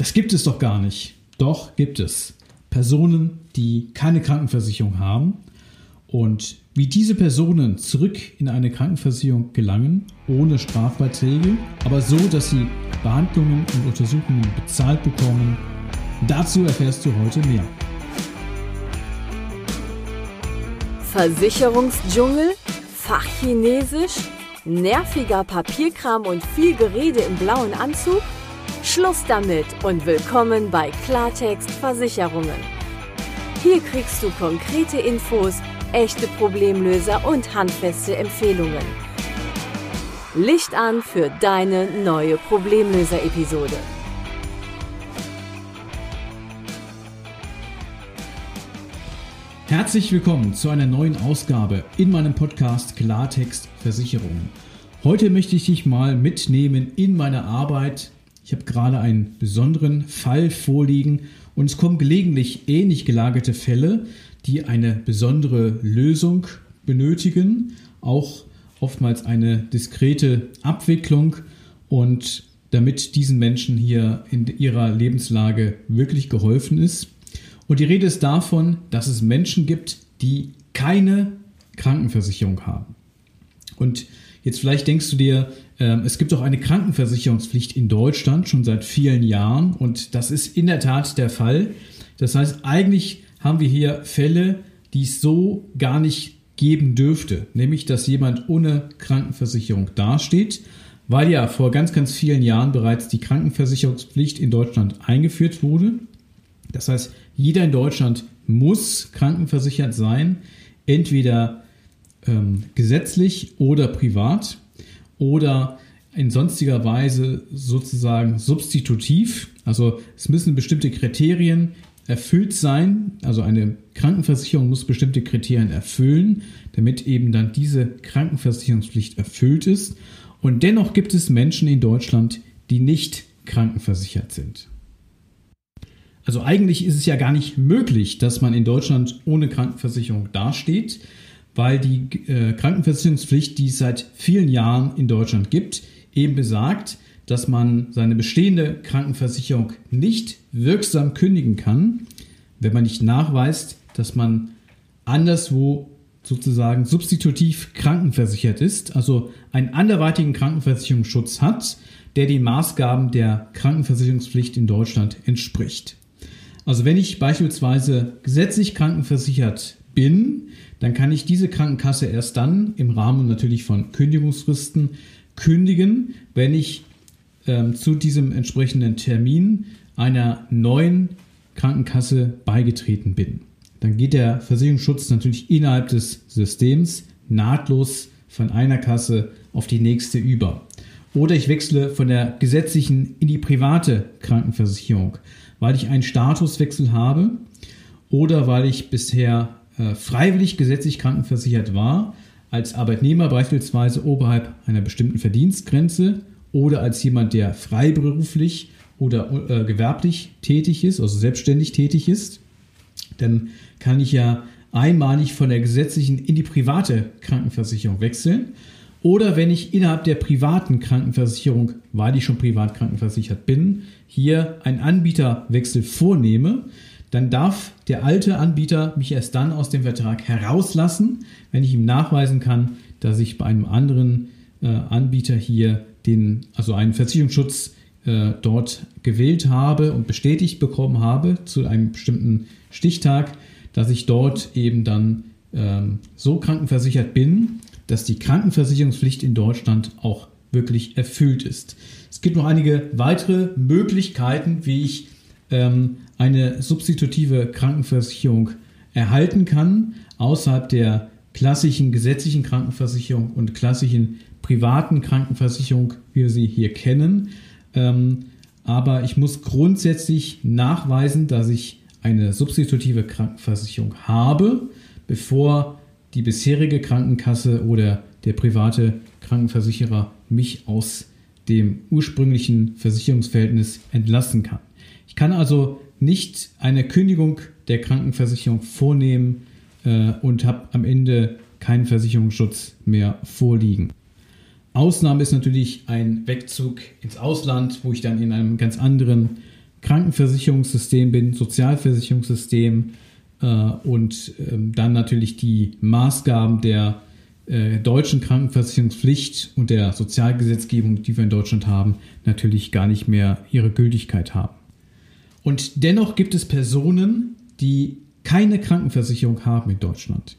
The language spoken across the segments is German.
Das gibt es doch gar nicht. Doch gibt es. Personen, die keine Krankenversicherung haben und wie diese Personen zurück in eine Krankenversicherung gelangen, ohne Strafbeiträge, aber so, dass sie Behandlungen und Untersuchungen bezahlt bekommen, dazu erfährst du heute mehr. Versicherungsdschungel, Fachchinesisch, nerviger Papierkram und viel Gerede im blauen Anzug? Schluss damit und willkommen bei Klartext Versicherungen. Hier kriegst du konkrete Infos, echte Problemlöser und handfeste Empfehlungen. Licht an für deine neue Problemlöser-Episode. Herzlich willkommen zu einer neuen Ausgabe in meinem Podcast Klartext Versicherungen. Heute möchte ich dich mal mitnehmen in meine Arbeit ich habe gerade einen besonderen Fall vorliegen und es kommen gelegentlich ähnlich gelagerte Fälle, die eine besondere Lösung benötigen, auch oftmals eine diskrete Abwicklung und damit diesen Menschen hier in ihrer Lebenslage wirklich geholfen ist. Und die Rede ist davon, dass es Menschen gibt, die keine Krankenversicherung haben. Und Jetzt vielleicht denkst du dir, äh, es gibt doch eine Krankenversicherungspflicht in Deutschland schon seit vielen Jahren und das ist in der Tat der Fall. Das heißt, eigentlich haben wir hier Fälle, die es so gar nicht geben dürfte, nämlich dass jemand ohne Krankenversicherung dasteht, weil ja vor ganz, ganz vielen Jahren bereits die Krankenversicherungspflicht in Deutschland eingeführt wurde. Das heißt, jeder in Deutschland muss krankenversichert sein, entweder ähm, gesetzlich oder privat oder in sonstiger Weise sozusagen substitutiv. Also es müssen bestimmte Kriterien erfüllt sein. Also eine Krankenversicherung muss bestimmte Kriterien erfüllen, damit eben dann diese Krankenversicherungspflicht erfüllt ist. Und dennoch gibt es Menschen in Deutschland, die nicht krankenversichert sind. Also eigentlich ist es ja gar nicht möglich, dass man in Deutschland ohne Krankenversicherung dasteht weil die äh, Krankenversicherungspflicht, die es seit vielen Jahren in Deutschland gibt, eben besagt, dass man seine bestehende Krankenversicherung nicht wirksam kündigen kann, wenn man nicht nachweist, dass man anderswo sozusagen substitutiv krankenversichert ist, also einen anderweitigen Krankenversicherungsschutz hat, der den Maßgaben der Krankenversicherungspflicht in Deutschland entspricht. Also wenn ich beispielsweise gesetzlich krankenversichert bin, dann kann ich diese Krankenkasse erst dann im Rahmen natürlich von Kündigungsfristen kündigen, wenn ich ähm, zu diesem entsprechenden Termin einer neuen Krankenkasse beigetreten bin. Dann geht der Versicherungsschutz natürlich innerhalb des Systems nahtlos von einer Kasse auf die nächste über. Oder ich wechsle von der gesetzlichen in die private Krankenversicherung, weil ich einen Statuswechsel habe oder weil ich bisher äh, freiwillig gesetzlich krankenversichert war, als Arbeitnehmer beispielsweise oberhalb einer bestimmten Verdienstgrenze oder als jemand, der freiberuflich oder äh, gewerblich tätig ist, also selbstständig tätig ist, dann kann ich ja einmalig von der gesetzlichen in die private Krankenversicherung wechseln. Oder wenn ich innerhalb der privaten Krankenversicherung, weil ich schon privat krankenversichert bin, hier einen Anbieterwechsel vornehme, dann darf der alte Anbieter mich erst dann aus dem Vertrag herauslassen, wenn ich ihm nachweisen kann, dass ich bei einem anderen äh, Anbieter hier den, also einen Versicherungsschutz äh, dort gewählt habe und bestätigt bekommen habe zu einem bestimmten Stichtag, dass ich dort eben dann ähm, so krankenversichert bin, dass die Krankenversicherungspflicht in Deutschland auch wirklich erfüllt ist. Es gibt noch einige weitere Möglichkeiten, wie ich ähm, eine substitutive Krankenversicherung erhalten kann, außerhalb der klassischen gesetzlichen Krankenversicherung und klassischen privaten Krankenversicherung, wie wir sie hier kennen. Ähm, aber ich muss grundsätzlich nachweisen, dass ich eine substitutive Krankenversicherung habe, bevor die bisherige Krankenkasse oder der private Krankenversicherer mich aus dem ursprünglichen Versicherungsverhältnis entlassen kann. Ich kann also nicht eine Kündigung der Krankenversicherung vornehmen äh, und habe am Ende keinen Versicherungsschutz mehr vorliegen. Ausnahme ist natürlich ein Wegzug ins Ausland, wo ich dann in einem ganz anderen Krankenversicherungssystem bin, Sozialversicherungssystem äh, und ähm, dann natürlich die Maßgaben der äh, deutschen Krankenversicherungspflicht und der Sozialgesetzgebung, die wir in Deutschland haben, natürlich gar nicht mehr ihre Gültigkeit haben. Und dennoch gibt es Personen, die keine Krankenversicherung haben in Deutschland.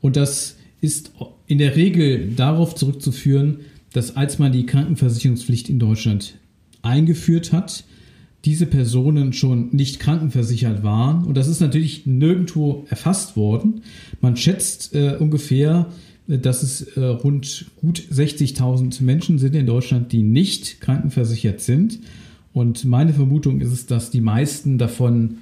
Und das ist in der Regel darauf zurückzuführen, dass als man die Krankenversicherungspflicht in Deutschland eingeführt hat, diese Personen schon nicht krankenversichert waren. Und das ist natürlich nirgendwo erfasst worden. Man schätzt äh, ungefähr, äh, dass es äh, rund gut 60.000 Menschen sind in Deutschland, die nicht krankenversichert sind. Und meine Vermutung ist es, dass die meisten davon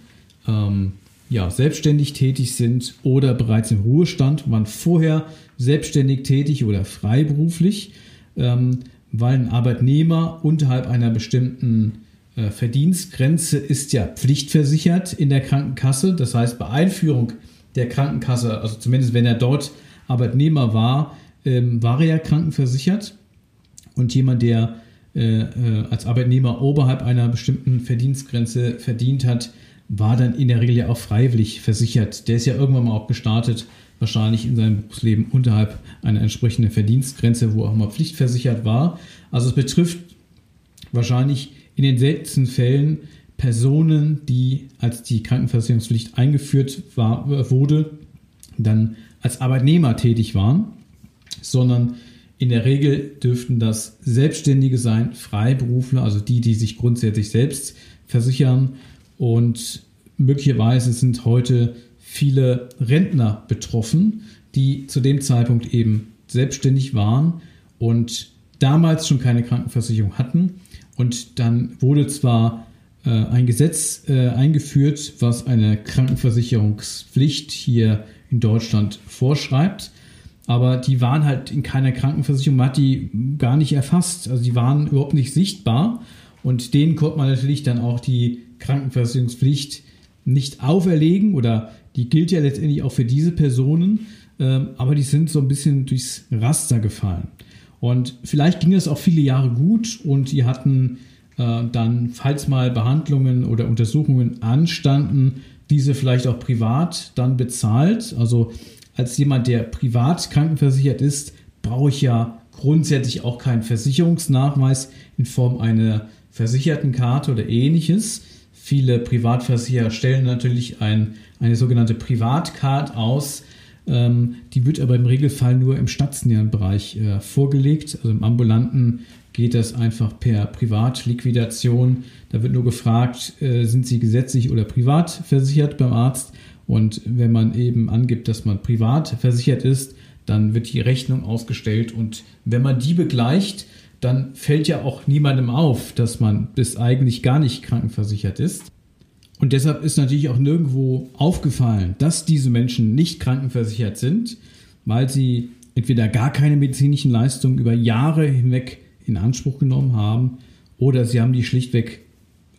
ähm, ja, selbstständig tätig sind oder bereits im Ruhestand, waren vorher selbstständig tätig oder freiberuflich, ähm, weil ein Arbeitnehmer unterhalb einer bestimmten äh, Verdienstgrenze ist ja pflichtversichert in der Krankenkasse. Das heißt, bei Einführung der Krankenkasse, also zumindest wenn er dort Arbeitnehmer war, ähm, war er ja krankenversichert. Und jemand, der als Arbeitnehmer oberhalb einer bestimmten Verdienstgrenze verdient hat, war dann in der Regel ja auch freiwillig versichert. Der ist ja irgendwann mal auch gestartet, wahrscheinlich in seinem Berufsleben unterhalb einer entsprechenden Verdienstgrenze, wo auch mal pflichtversichert war. Also es betrifft wahrscheinlich in den seltensten Fällen Personen, die als die Krankenversicherungspflicht eingeführt war, wurde, dann als Arbeitnehmer tätig waren, sondern in der Regel dürften das Selbstständige sein, Freiberufler, also die, die sich grundsätzlich selbst versichern und möglicherweise sind heute viele Rentner betroffen, die zu dem Zeitpunkt eben selbstständig waren und damals schon keine Krankenversicherung hatten. Und dann wurde zwar äh, ein Gesetz äh, eingeführt, was eine Krankenversicherungspflicht hier in Deutschland vorschreibt, aber die waren halt in keiner Krankenversicherung, man hat die gar nicht erfasst. Also die waren überhaupt nicht sichtbar und denen konnte man natürlich dann auch die Krankenversicherungspflicht nicht auferlegen oder die gilt ja letztendlich auch für diese Personen, ähm, aber die sind so ein bisschen durchs Raster gefallen. Und vielleicht ging es auch viele Jahre gut und die hatten äh, dann, falls mal Behandlungen oder Untersuchungen anstanden, diese vielleicht auch privat dann bezahlt. Also als jemand, der privat krankenversichert ist, brauche ich ja grundsätzlich auch keinen Versicherungsnachweis in Form einer Versichertenkarte oder ähnliches. Viele Privatversicherer stellen natürlich ein, eine sogenannte Privatcard aus. Ähm, die wird aber im Regelfall nur im stationären Bereich äh, vorgelegt. Also im ambulanten geht das einfach per Privatliquidation. Da wird nur gefragt, äh, sind Sie gesetzlich oder privat versichert beim Arzt? Und wenn man eben angibt, dass man privat versichert ist, dann wird die Rechnung ausgestellt. Und wenn man die begleicht, dann fällt ja auch niemandem auf, dass man bis eigentlich gar nicht krankenversichert ist. Und deshalb ist natürlich auch nirgendwo aufgefallen, dass diese Menschen nicht krankenversichert sind, weil sie entweder gar keine medizinischen Leistungen über Jahre hinweg in Anspruch genommen haben oder sie haben die schlichtweg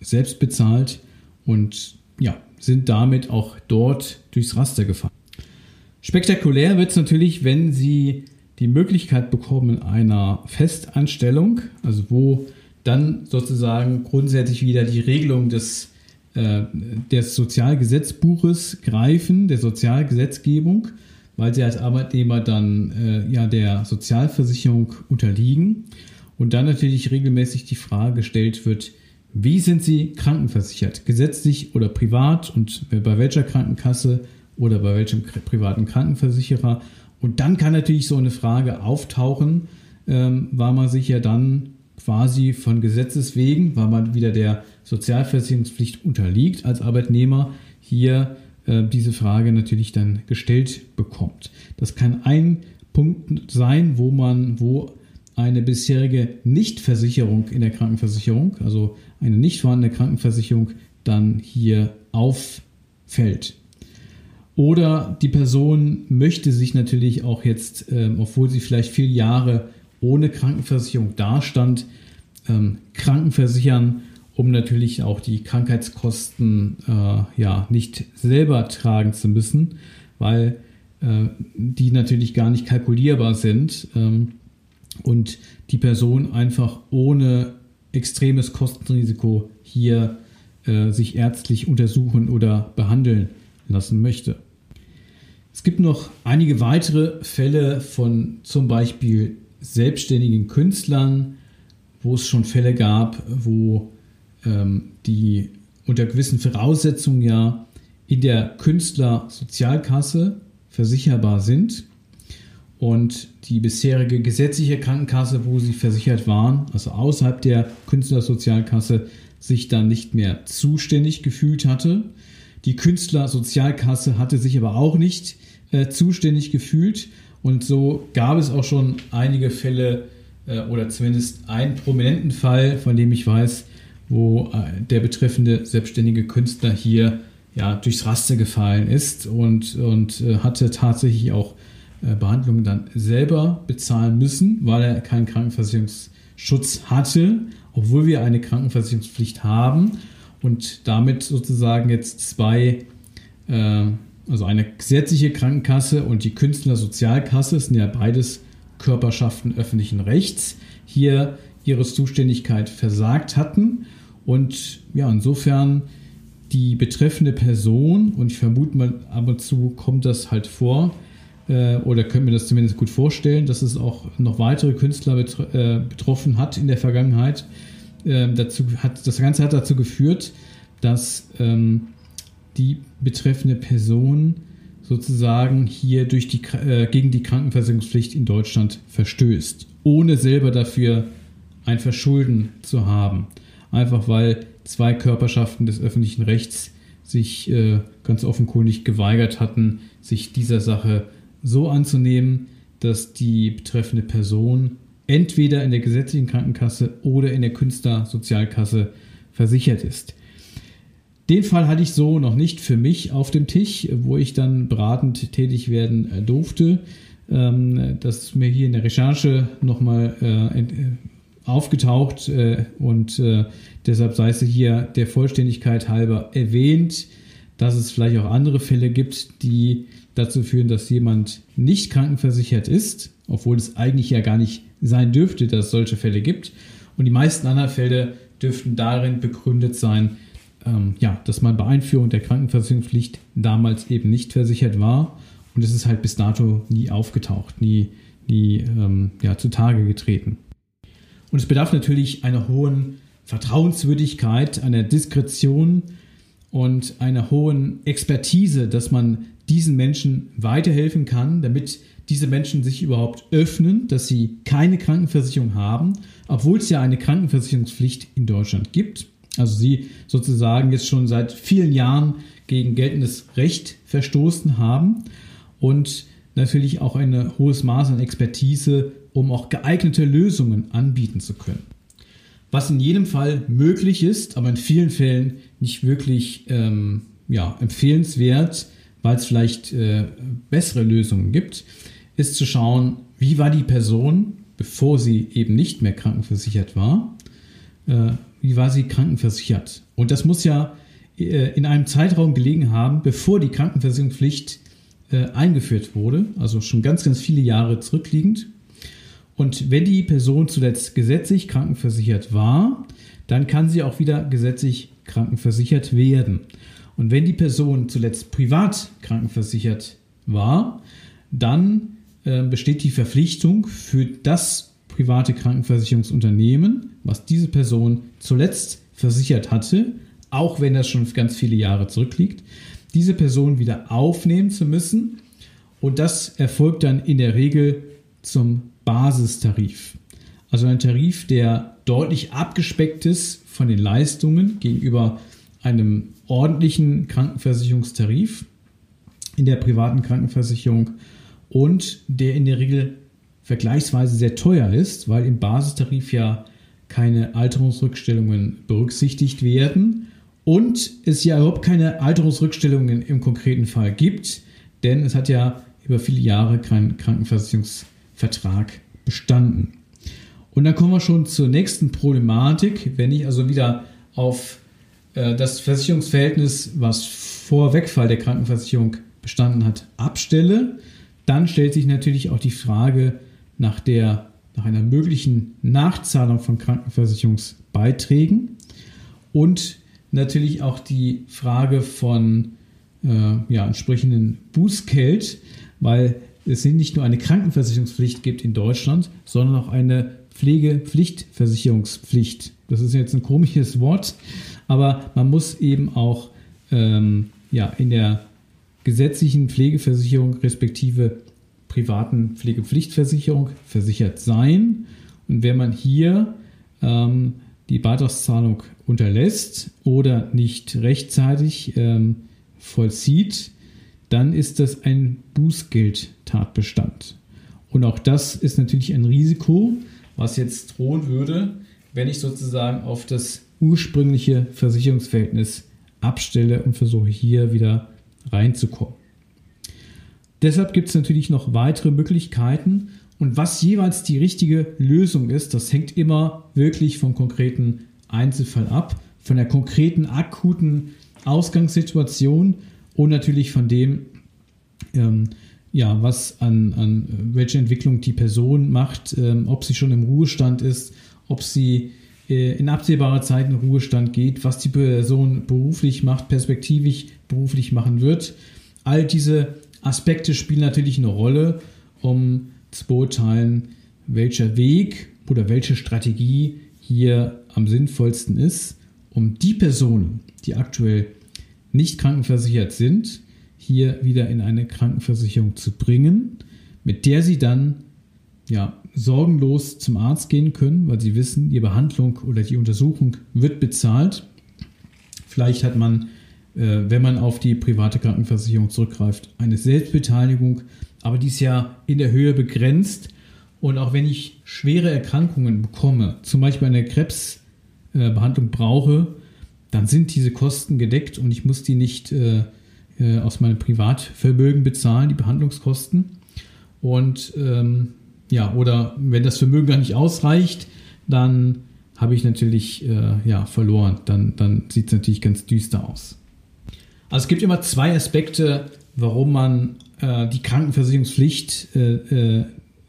selbst bezahlt und ja, sind damit auch dort durchs Raster gefahren. Spektakulär wird es natürlich, wenn sie die Möglichkeit bekommen einer Festanstellung, also wo dann sozusagen grundsätzlich wieder die Regelung des, äh, des Sozialgesetzbuches greifen, der Sozialgesetzgebung, weil sie als Arbeitnehmer dann äh, ja der Sozialversicherung unterliegen und dann natürlich regelmäßig die Frage gestellt wird, wie sind Sie krankenversichert, gesetzlich oder privat? Und bei welcher Krankenkasse oder bei welchem privaten Krankenversicherer? Und dann kann natürlich so eine Frage auftauchen, ähm, weil man sich ja dann quasi von Gesetzes wegen, weil man wieder der Sozialversicherungspflicht unterliegt als Arbeitnehmer, hier äh, diese Frage natürlich dann gestellt bekommt. Das kann ein Punkt sein, wo man, wo eine bisherige Nichtversicherung in der Krankenversicherung, also eine nicht vorhandene Krankenversicherung, dann hier auffällt. Oder die Person möchte sich natürlich auch jetzt, ähm, obwohl sie vielleicht viele Jahre ohne Krankenversicherung dastand, ähm, krankenversichern, um natürlich auch die Krankheitskosten äh, ja, nicht selber tragen zu müssen, weil äh, die natürlich gar nicht kalkulierbar sind ähm, und die Person einfach ohne extremes Kostenrisiko hier äh, sich ärztlich untersuchen oder behandeln lassen möchte. Es gibt noch einige weitere Fälle von zum Beispiel selbstständigen Künstlern, wo es schon Fälle gab, wo ähm, die unter gewissen Voraussetzungen ja in der Künstlersozialkasse versicherbar sind und die bisherige gesetzliche Krankenkasse, wo sie versichert waren, also außerhalb der Künstlersozialkasse, sich dann nicht mehr zuständig gefühlt hatte. Die Künstlersozialkasse hatte sich aber auch nicht äh, zuständig gefühlt und so gab es auch schon einige Fälle äh, oder zumindest einen prominenten Fall, von dem ich weiß, wo äh, der betreffende selbstständige Künstler hier ja, durchs Raster gefallen ist und, und äh, hatte tatsächlich auch äh, Behandlungen dann selber bezahlen müssen, weil er keinen Krankenversicherungsschutz hatte, obwohl wir eine Krankenversicherungspflicht haben und damit sozusagen jetzt zwei, äh, also eine gesetzliche Krankenkasse und die Künstlersozialkasse, sind ja beides Körperschaften öffentlichen Rechts, hier ihre Zuständigkeit versagt hatten. Und ja, insofern die betreffende Person, und ich vermute mal ab und zu kommt das halt vor, äh, oder können mir das zumindest gut vorstellen, dass es auch noch weitere Künstler betr äh, betroffen hat in der Vergangenheit. Ähm, dazu hat, das Ganze hat dazu geführt, dass ähm, die betreffende Person sozusagen hier durch die, äh, gegen die Krankenversicherungspflicht in Deutschland verstößt, ohne selber dafür ein Verschulden zu haben. Einfach weil zwei Körperschaften des öffentlichen Rechts sich äh, ganz offenkundig geweigert hatten, sich dieser Sache so anzunehmen, dass die betreffende Person entweder in der gesetzlichen Krankenkasse oder in der Künstlersozialkasse versichert ist. Den Fall hatte ich so noch nicht für mich auf dem Tisch, wo ich dann beratend tätig werden äh, durfte. Ähm, das ist mir hier in der Recherche nochmal äh, aufgetaucht äh, und äh, deshalb sei es hier der Vollständigkeit halber erwähnt, dass es vielleicht auch andere Fälle gibt, die dazu führen, dass jemand nicht krankenversichert ist, obwohl es eigentlich ja gar nicht sein dürfte, dass es solche Fälle gibt. Und die meisten anderen Fälle dürften darin begründet sein, ähm, ja, dass man bei Einführung der Krankenversicherungspflicht damals eben nicht versichert war und es ist halt bis dato nie aufgetaucht, nie, nie ähm, ja, zutage getreten. Und es bedarf natürlich einer hohen Vertrauenswürdigkeit, einer Diskretion und einer hohen Expertise, dass man diesen Menschen weiterhelfen kann, damit diese Menschen sich überhaupt öffnen, dass sie keine Krankenversicherung haben, obwohl es ja eine Krankenversicherungspflicht in Deutschland gibt. Also sie sozusagen jetzt schon seit vielen Jahren gegen geltendes Recht verstoßen haben und natürlich auch ein hohes Maß an Expertise um auch geeignete Lösungen anbieten zu können. Was in jedem Fall möglich ist, aber in vielen Fällen nicht wirklich ähm, ja, empfehlenswert, weil es vielleicht äh, bessere Lösungen gibt, ist zu schauen, wie war die Person, bevor sie eben nicht mehr krankenversichert war, äh, wie war sie krankenversichert. Und das muss ja äh, in einem Zeitraum gelegen haben, bevor die Krankenversicherungspflicht äh, eingeführt wurde, also schon ganz, ganz viele Jahre zurückliegend. Und wenn die Person zuletzt gesetzlich krankenversichert war, dann kann sie auch wieder gesetzlich krankenversichert werden. Und wenn die Person zuletzt privat krankenversichert war, dann äh, besteht die Verpflichtung für das private Krankenversicherungsunternehmen, was diese Person zuletzt versichert hatte, auch wenn das schon ganz viele Jahre zurückliegt, diese Person wieder aufnehmen zu müssen. Und das erfolgt dann in der Regel zum Basistarif. Also ein Tarif, der deutlich abgespeckt ist von den Leistungen gegenüber einem ordentlichen Krankenversicherungstarif in der privaten Krankenversicherung und der in der Regel vergleichsweise sehr teuer ist, weil im Basistarif ja keine Alterungsrückstellungen berücksichtigt werden und es ja überhaupt keine Alterungsrückstellungen im konkreten Fall gibt, denn es hat ja über viele Jahre kein Krankenversicherungstarif Vertrag bestanden. Und dann kommen wir schon zur nächsten Problematik. Wenn ich also wieder auf das Versicherungsverhältnis, was vor Wegfall der Krankenversicherung bestanden hat, abstelle, dann stellt sich natürlich auch die Frage nach, der, nach einer möglichen Nachzahlung von Krankenversicherungsbeiträgen und natürlich auch die Frage von äh, ja, entsprechenden Bußgeld, weil es nicht nur eine Krankenversicherungspflicht gibt in Deutschland, sondern auch eine Pflegepflichtversicherungspflicht. Das ist jetzt ein komisches Wort, aber man muss eben auch ähm, ja, in der gesetzlichen Pflegeversicherung respektive privaten Pflegepflichtversicherung versichert sein. Und wenn man hier ähm, die Beitragszahlung unterlässt oder nicht rechtzeitig ähm, vollzieht, dann ist das ein Bußgeldtatbestand. Und auch das ist natürlich ein Risiko, was jetzt drohen würde, wenn ich sozusagen auf das ursprüngliche Versicherungsverhältnis abstelle und versuche hier wieder reinzukommen. Deshalb gibt es natürlich noch weitere Möglichkeiten und was jeweils die richtige Lösung ist, das hängt immer wirklich vom konkreten Einzelfall ab, von der konkreten akuten Ausgangssituation und natürlich von dem, ähm, ja, was an, an welche Entwicklung die Person macht, ähm, ob sie schon im Ruhestand ist, ob sie äh, in absehbarer Zeit in Ruhestand geht, was die Person beruflich macht, perspektivisch beruflich machen wird. All diese Aspekte spielen natürlich eine Rolle, um zu beurteilen, welcher Weg oder welche Strategie hier am sinnvollsten ist, um die Personen, die aktuell nicht krankenversichert sind, hier wieder in eine Krankenversicherung zu bringen, mit der sie dann ja, sorgenlos zum Arzt gehen können, weil sie wissen, die Behandlung oder die Untersuchung wird bezahlt. Vielleicht hat man, äh, wenn man auf die private Krankenversicherung zurückgreift, eine Selbstbeteiligung, aber die ist ja in der Höhe begrenzt. Und auch wenn ich schwere Erkrankungen bekomme, zum Beispiel eine Krebsbehandlung brauche, dann sind diese Kosten gedeckt und ich muss die nicht äh, äh, aus meinem Privatvermögen bezahlen, die Behandlungskosten. Und ähm, ja, oder wenn das Vermögen gar nicht ausreicht, dann habe ich natürlich äh, ja, verloren. Dann, dann sieht es natürlich ganz düster aus. Also es gibt immer zwei Aspekte, warum man äh, die Krankenversicherungspflicht äh, äh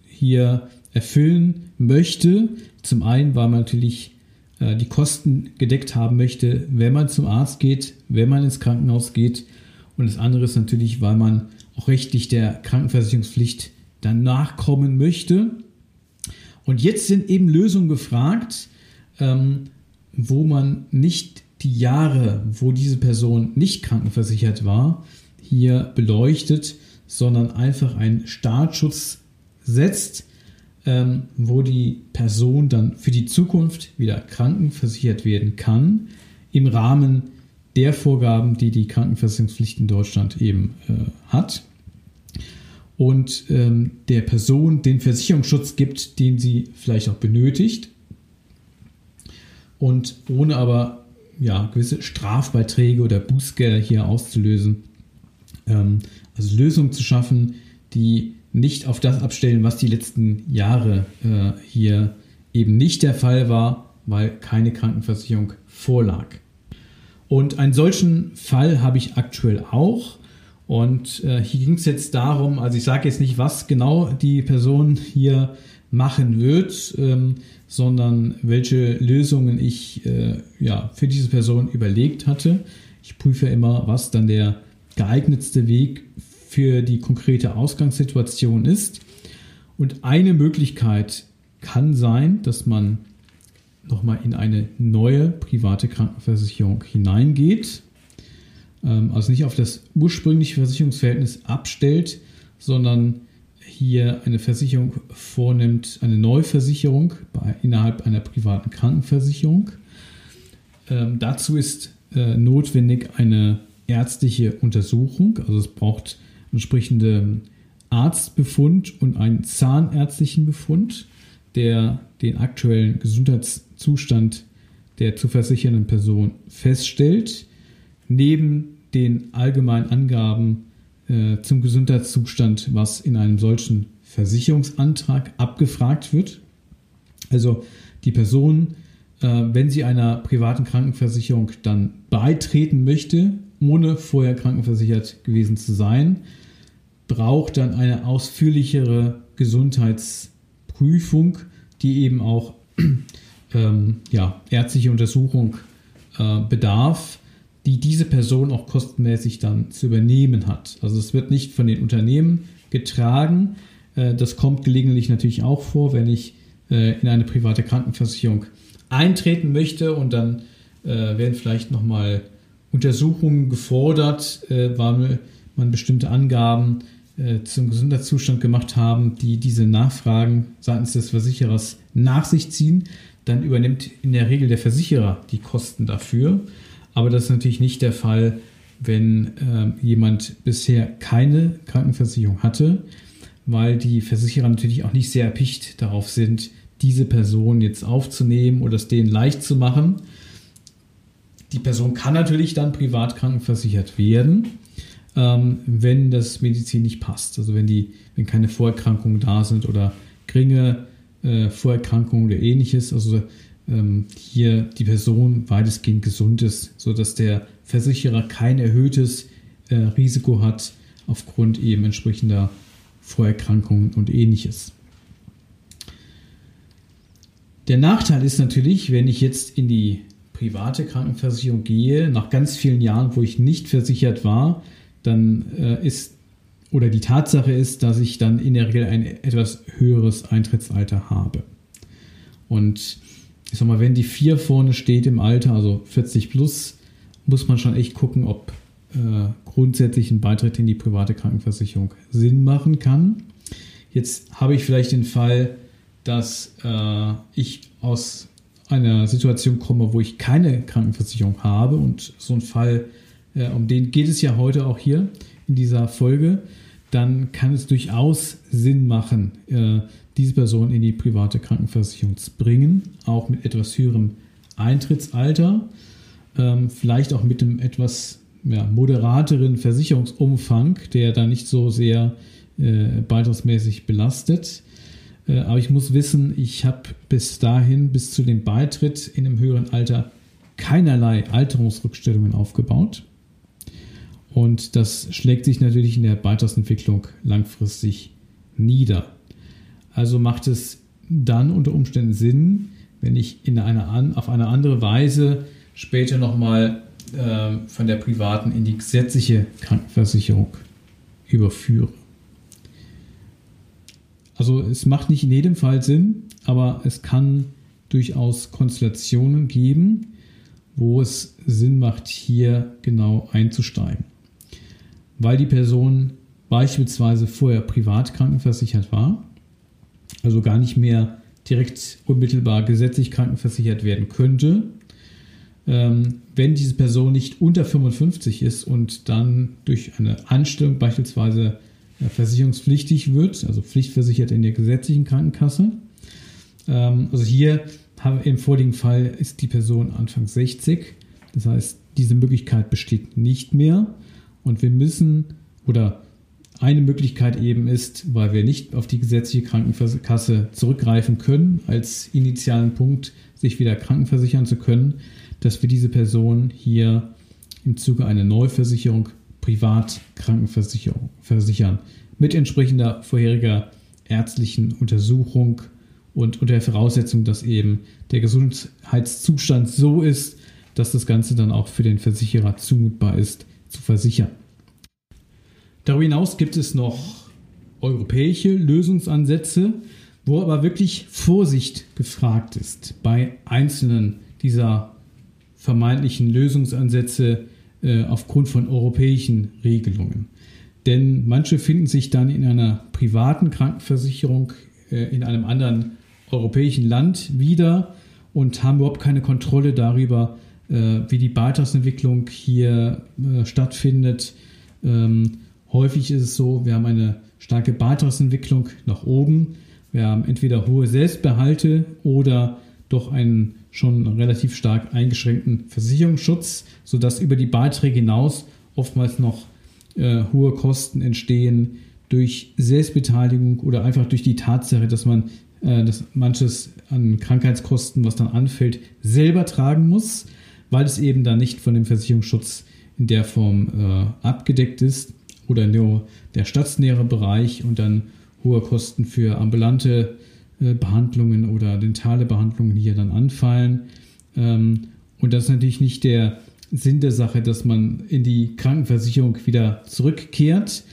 hier erfüllen möchte. Zum einen, weil man natürlich äh, die Kosten gedeckt haben möchte, wenn man zum Arzt geht, wenn man ins Krankenhaus geht. Und das andere ist natürlich, weil man auch rechtlich der Krankenversicherungspflicht dann nachkommen möchte. Und jetzt sind eben Lösungen gefragt, ähm, wo man nicht die Jahre, wo diese Person nicht krankenversichert war, hier beleuchtet, sondern einfach einen Startschutz setzt, ähm, wo die Person dann für die Zukunft wieder krankenversichert werden kann, im Rahmen der Vorgaben, die die Krankenversicherungspflicht in Deutschland eben äh, hat und ähm, der Person den Versicherungsschutz gibt, den sie vielleicht auch benötigt und ohne aber ja, gewisse Strafbeiträge oder Bußgelder hier auszulösen. Ähm, also Lösungen zu schaffen, die nicht auf das abstellen, was die letzten Jahre äh, hier eben nicht der Fall war, weil keine Krankenversicherung vorlag. Und einen solchen Fall habe ich aktuell auch. Und äh, hier ging es jetzt darum, also ich sage jetzt nicht, was genau die Person hier machen wird, ähm, sondern welche Lösungen ich äh, ja, für diese Person überlegt hatte. Ich prüfe immer, was dann der geeignetste Weg für die konkrete Ausgangssituation ist. Und eine Möglichkeit kann sein, dass man nochmal in eine neue private Krankenversicherung hineingeht also nicht auf das ursprüngliche Versicherungsverhältnis abstellt, sondern hier eine Versicherung vornimmt, eine Neuversicherung bei, innerhalb einer privaten Krankenversicherung. Ähm, dazu ist äh, notwendig eine ärztliche Untersuchung, also es braucht entsprechende Arztbefund und einen zahnärztlichen Befund, der den aktuellen Gesundheitszustand der zu versichernden Person feststellt neben den allgemeinen Angaben äh, zum Gesundheitszustand, was in einem solchen Versicherungsantrag abgefragt wird. Also die Person, äh, wenn sie einer privaten Krankenversicherung dann beitreten möchte, ohne vorher krankenversichert gewesen zu sein, braucht dann eine ausführlichere Gesundheitsprüfung, die eben auch ähm, ja, ärztliche Untersuchung äh, bedarf, die diese Person auch kostenmäßig dann zu übernehmen hat. Also es wird nicht von den Unternehmen getragen. Äh, das kommt gelegentlich natürlich auch vor, wenn ich äh, in eine private Krankenversicherung eintreten möchte und dann äh, werden vielleicht nochmal Untersuchungen gefordert, weil man bestimmte Angaben zum Gesundheitszustand gemacht haben, die diese Nachfragen seitens des Versicherers nach sich ziehen. Dann übernimmt in der Regel der Versicherer die Kosten dafür. Aber das ist natürlich nicht der Fall, wenn äh, jemand bisher keine Krankenversicherung hatte, weil die Versicherer natürlich auch nicht sehr erpicht darauf sind, diese Person jetzt aufzunehmen oder es denen leicht zu machen. Die Person kann natürlich dann privat krankenversichert werden, ähm, wenn das Medizin nicht passt. Also wenn, die, wenn keine Vorerkrankungen da sind oder geringe äh, Vorerkrankungen oder ähnliches. Also ähm, hier die Person weitestgehend gesund ist, sodass der Versicherer kein erhöhtes äh, Risiko hat aufgrund eben entsprechender Vorerkrankungen und ähnliches. Der Nachteil ist natürlich, wenn ich jetzt in die private Krankenversicherung gehe, nach ganz vielen Jahren, wo ich nicht versichert war, dann äh, ist oder die Tatsache ist, dass ich dann in der Regel ein etwas höheres Eintrittsalter habe. Und ich sag mal, wenn die 4 vorne steht im Alter, also 40 plus, muss man schon echt gucken, ob äh, grundsätzlich ein Beitritt in die private Krankenversicherung Sinn machen kann. Jetzt habe ich vielleicht den Fall, dass äh, ich aus einer Situation komme, wo ich keine Krankenversicherung habe und so ein Fall, äh, um den geht es ja heute auch hier in dieser Folge, dann kann es durchaus Sinn machen, äh, diese Person in die private Krankenversicherung zu bringen, auch mit etwas höherem Eintrittsalter, ähm, vielleicht auch mit einem etwas ja, moderateren Versicherungsumfang, der da nicht so sehr äh, beitragsmäßig belastet. Äh, aber ich muss wissen, ich habe bis dahin, bis zu dem Beitritt in einem höheren Alter, keinerlei Alterungsrückstellungen aufgebaut. Und das schlägt sich natürlich in der Beitragsentwicklung langfristig nieder. Also macht es dann unter Umständen Sinn, wenn ich in eine, auf eine andere Weise später nochmal äh, von der privaten in die gesetzliche Krankenversicherung überführe. Also es macht nicht in jedem Fall Sinn, aber es kann durchaus Konstellationen geben, wo es Sinn macht, hier genau einzusteigen. Weil die Person beispielsweise vorher privat krankenversichert war also gar nicht mehr direkt unmittelbar gesetzlich krankenversichert werden könnte, ähm, wenn diese Person nicht unter 55 ist und dann durch eine Anstellung beispielsweise äh, versicherungspflichtig wird, also pflichtversichert in der gesetzlichen Krankenkasse. Ähm, also hier im vorliegenden Fall ist die Person Anfang 60. Das heißt, diese Möglichkeit besteht nicht mehr und wir müssen oder eine Möglichkeit eben ist, weil wir nicht auf die gesetzliche Krankenkasse zurückgreifen können, als initialen Punkt, sich wieder krankenversichern zu können, dass wir diese Person hier im Zuge einer Neuversicherung privat Krankenversicherung versichern. Mit entsprechender vorheriger ärztlichen Untersuchung und unter der Voraussetzung, dass eben der Gesundheitszustand so ist, dass das Ganze dann auch für den Versicherer zumutbar ist, zu versichern. Darüber hinaus gibt es noch europäische Lösungsansätze, wo aber wirklich Vorsicht gefragt ist bei einzelnen dieser vermeintlichen Lösungsansätze äh, aufgrund von europäischen Regelungen. Denn manche finden sich dann in einer privaten Krankenversicherung äh, in einem anderen europäischen Land wieder und haben überhaupt keine Kontrolle darüber, äh, wie die Beitragsentwicklung hier äh, stattfindet. Ähm, Häufig ist es so, wir haben eine starke Beitragsentwicklung nach oben. Wir haben entweder hohe Selbstbehalte oder doch einen schon relativ stark eingeschränkten Versicherungsschutz, sodass über die Beiträge hinaus oftmals noch äh, hohe Kosten entstehen durch Selbstbeteiligung oder einfach durch die Tatsache, dass man äh, dass manches an Krankheitskosten, was dann anfällt, selber tragen muss, weil es eben dann nicht von dem Versicherungsschutz in der Form äh, abgedeckt ist oder nur der stationäre Bereich und dann hohe Kosten für ambulante äh, Behandlungen oder dentale Behandlungen hier dann anfallen. Ähm, Und das ist natürlich nicht der Sinn der Sache, dass man in die Krankenversicherung wieder zurückkehrt.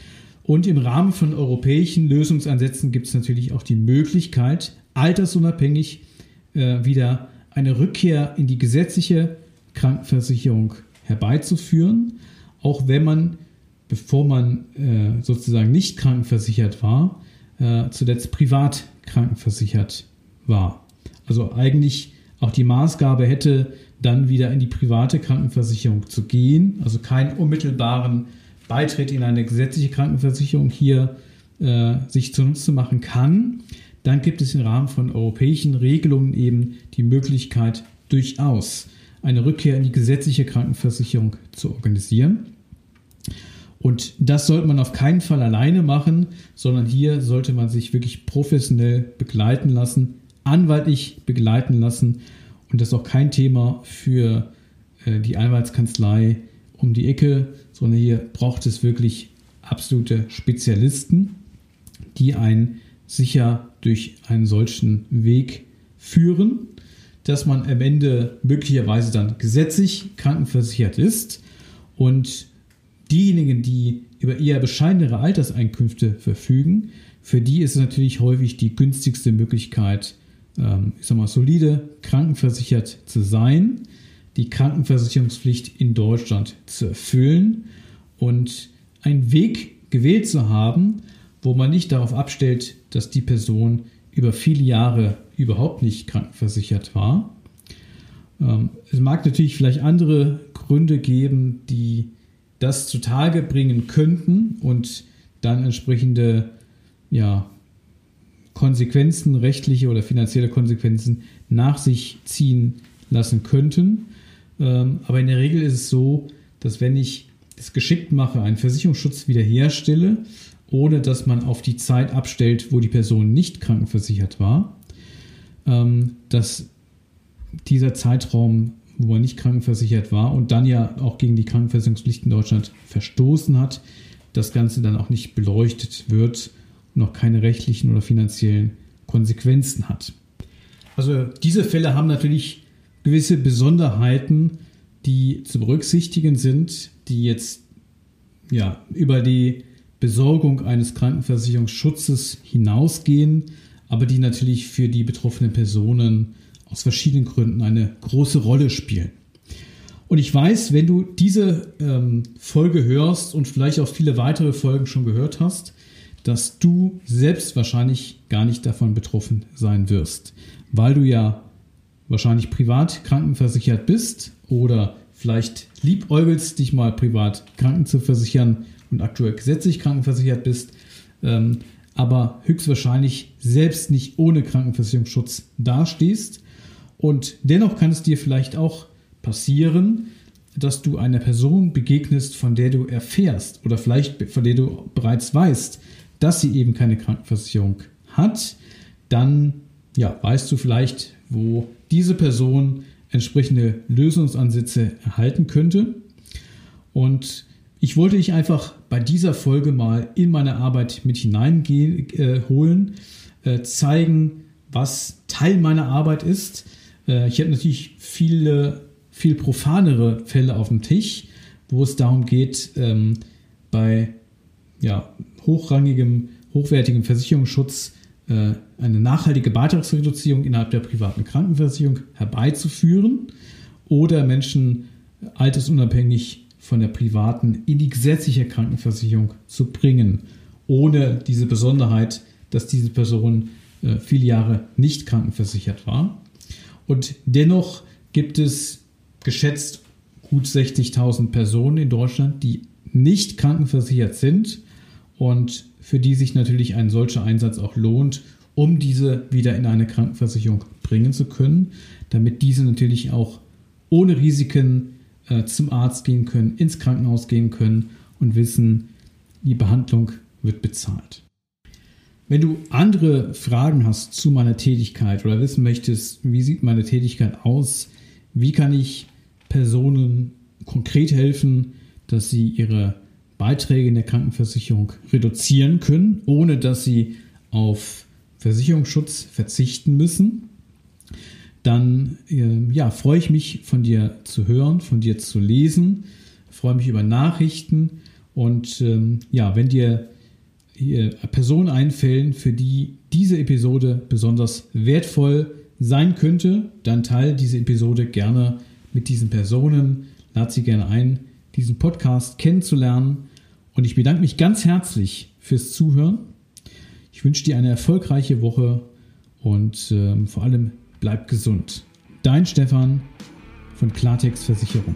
Und im Rahmen von europäischen Lösungsansätzen gibt es natürlich auch die Möglichkeit, altersunabhängig äh, wieder eine Rückkehr in die gesetzliche Krankenversicherung herbeizuführen, auch wenn man, bevor man äh, sozusagen nicht krankenversichert war, äh, zuletzt privat krankenversichert war. Also eigentlich auch die Maßgabe hätte, dann wieder in die private Krankenversicherung zu gehen, also keinen unmittelbaren Beitritt in eine gesetzliche Krankenversicherung hier äh, sich zunutze machen kann, dann gibt es im Rahmen von europäischen Regelungen eben die Möglichkeit, durchaus eine Rückkehr in die gesetzliche Krankenversicherung zu organisieren. Und das sollte man auf keinen Fall alleine machen, sondern hier sollte man sich wirklich professionell begleiten lassen, anwaltlich begleiten lassen. Und das ist auch kein Thema für äh, die Anwaltskanzlei um die Ecke, sondern hier braucht es wirklich absolute Spezialisten, die einen sicher durch einen solchen Weg führen, dass man am Ende möglicherweise dann gesetzlich krankenversichert ist und diejenigen, die über eher bescheidenere Alterseinkünfte verfügen, für die ist es natürlich häufig die günstigste Möglichkeit, ähm, ich sag mal, solide krankenversichert zu sein, die Krankenversicherungspflicht in Deutschland zu erfüllen und einen Weg gewählt zu haben, wo man nicht darauf abstellt, dass die Person über viele Jahre überhaupt nicht krankenversichert war. Ähm, es mag natürlich vielleicht andere Gründe geben, die das zutage bringen könnten und dann entsprechende ja, Konsequenzen, rechtliche oder finanzielle Konsequenzen nach sich ziehen lassen könnten. Ähm, aber in der Regel ist es so, dass wenn ich es geschickt mache, einen Versicherungsschutz wiederherstelle, ohne dass man auf die Zeit abstellt, wo die Person nicht krankenversichert war, ähm, dass dieser Zeitraum wo er nicht krankenversichert war und dann ja auch gegen die Krankenversicherungspflicht in Deutschland verstoßen hat, das Ganze dann auch nicht beleuchtet wird und auch keine rechtlichen oder finanziellen Konsequenzen hat. Also diese Fälle haben natürlich gewisse Besonderheiten, die zu berücksichtigen sind, die jetzt ja über die Besorgung eines Krankenversicherungsschutzes hinausgehen, aber die natürlich für die betroffenen Personen aus verschiedenen Gründen eine große Rolle spielen. Und ich weiß, wenn du diese ähm, Folge hörst und vielleicht auch viele weitere Folgen schon gehört hast, dass du selbst wahrscheinlich gar nicht davon betroffen sein wirst, weil du ja wahrscheinlich privat krankenversichert bist oder vielleicht liebäugelst, dich mal privat kranken zu versichern und aktuell gesetzlich krankenversichert bist, ähm, aber höchstwahrscheinlich selbst nicht ohne Krankenversicherungsschutz dastehst und dennoch kann es dir vielleicht auch passieren, dass du einer Person begegnest, von der du erfährst oder vielleicht von der du bereits weißt, dass sie eben keine Krankenversicherung hat, dann ja, weißt du vielleicht, wo diese Person entsprechende Lösungsansätze erhalten könnte. Und ich wollte dich einfach bei dieser Folge mal in meine Arbeit mit hineinholen, äh, äh, zeigen, was Teil meiner Arbeit ist, äh, ich habe natürlich viele, viel profanere Fälle auf dem Tisch, wo es darum geht, ähm, bei ja, hochrangigem, hochwertigem Versicherungsschutz äh, eine nachhaltige Beitragsreduzierung innerhalb der privaten Krankenversicherung herbeizuführen oder Menschen altersunabhängig von der privaten in die gesetzliche Krankenversicherung zu bringen, ohne diese Besonderheit, dass diese Person äh, viele Jahre nicht krankenversichert war. Und dennoch gibt es geschätzt gut 60.000 Personen in Deutschland, die nicht krankenversichert sind und für die sich natürlich ein solcher Einsatz auch lohnt, um diese wieder in eine Krankenversicherung bringen zu können, damit diese natürlich auch ohne Risiken äh, zum Arzt gehen können, ins Krankenhaus gehen können und wissen, die Behandlung wird bezahlt. Wenn du andere Fragen hast zu meiner Tätigkeit oder wissen möchtest, wie sieht meine Tätigkeit aus, wie kann ich Personen konkret helfen, dass sie ihre Beiträge in der Krankenversicherung reduzieren können, ohne dass sie auf Versicherungsschutz verzichten müssen, dann äh, ja, freue ich mich von dir zu hören, von dir zu lesen, freue mich über Nachrichten und ähm, ja, wenn dir Personen einfällen, für die diese Episode besonders wertvoll sein könnte, dann teile diese Episode gerne mit diesen Personen, lade sie gerne ein, diesen Podcast kennenzulernen und ich bedanke mich ganz herzlich fürs Zuhören. Ich wünsche dir eine erfolgreiche Woche und ähm, vor allem bleib gesund. Dein Stefan von Klartext Versicherung.